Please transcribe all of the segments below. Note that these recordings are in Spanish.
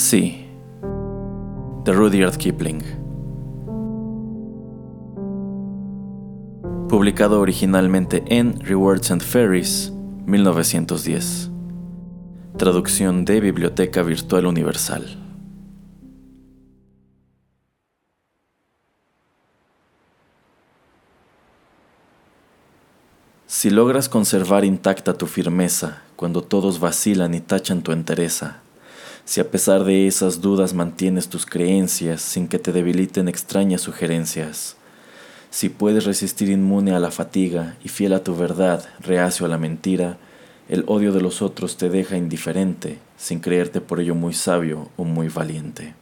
Sí, de Rudyard Kipling. Publicado originalmente en Rewards and Fairies, 1910. Traducción de Biblioteca Virtual Universal. Si logras conservar intacta tu firmeza cuando todos vacilan y tachan tu entereza, si a pesar de esas dudas mantienes tus creencias sin que te debiliten extrañas sugerencias, si puedes resistir inmune a la fatiga y fiel a tu verdad, reacio a la mentira, el odio de los otros te deja indiferente, sin creerte por ello muy sabio o muy valiente.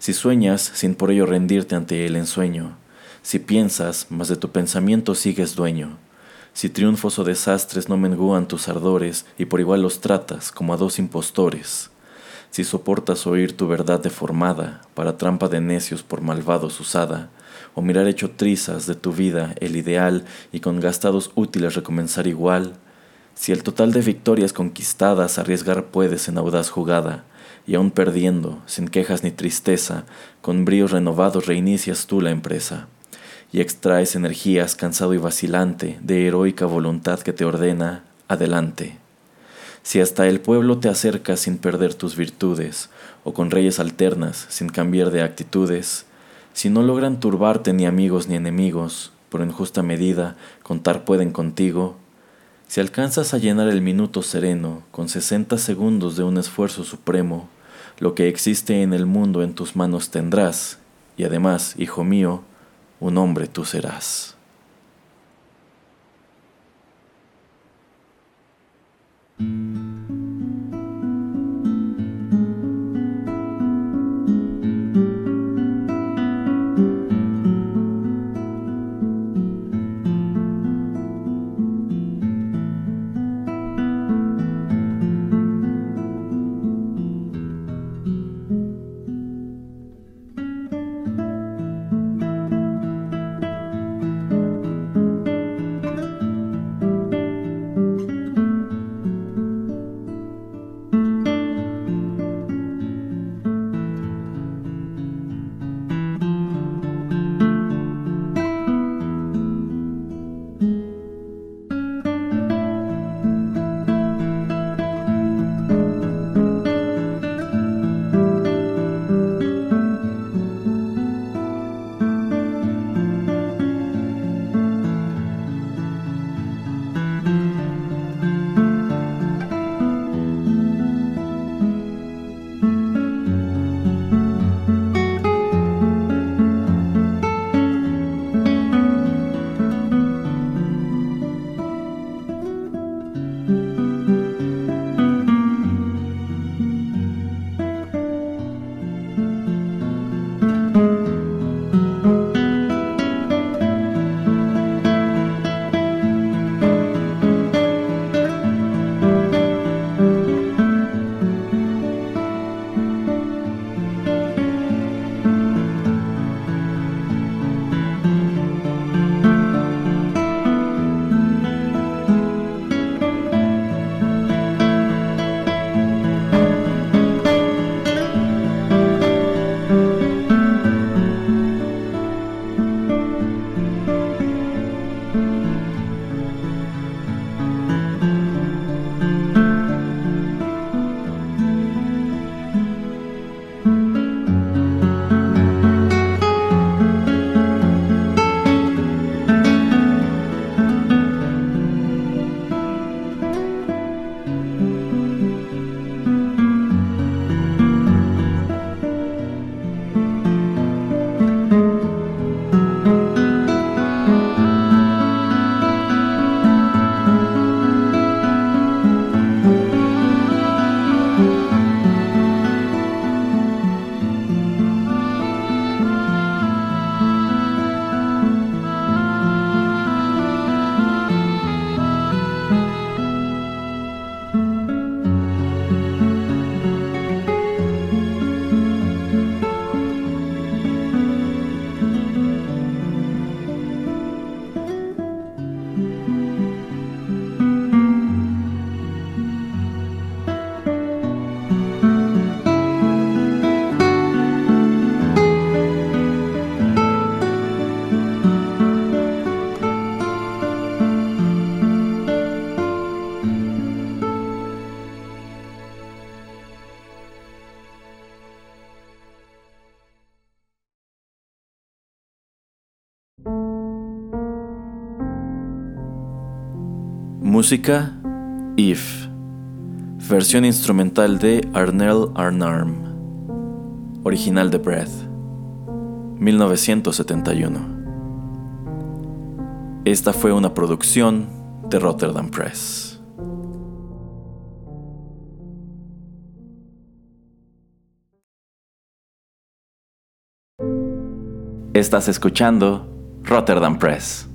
Si sueñas sin por ello rendirte ante el ensueño, si piensas, mas de tu pensamiento sigues dueño, si triunfos o desastres no mengúan tus ardores y por igual los tratas como a dos impostores, si soportas oír tu verdad deformada, para trampa de necios por malvados usada, o mirar hecho trizas de tu vida el ideal y con gastados útiles recomenzar igual, si el total de victorias conquistadas arriesgar puedes en audaz jugada, y aun perdiendo, sin quejas ni tristeza, con bríos renovados reinicias tú la empresa, y extraes energías cansado y vacilante de heroica voluntad que te ordena, adelante si hasta el pueblo te acercas sin perder tus virtudes, o con reyes alternas sin cambiar de actitudes, si no logran turbarte ni amigos ni enemigos, por en justa medida contar pueden contigo, si alcanzas a llenar el minuto sereno con sesenta segundos de un esfuerzo supremo, lo que existe en el mundo en tus manos tendrás, y además, hijo mío, un hombre tú serás. Música If. Versión instrumental de Arnell Arnarm. Original de Breath. 1971. Esta fue una producción de Rotterdam Press. Estás escuchando Rotterdam Press.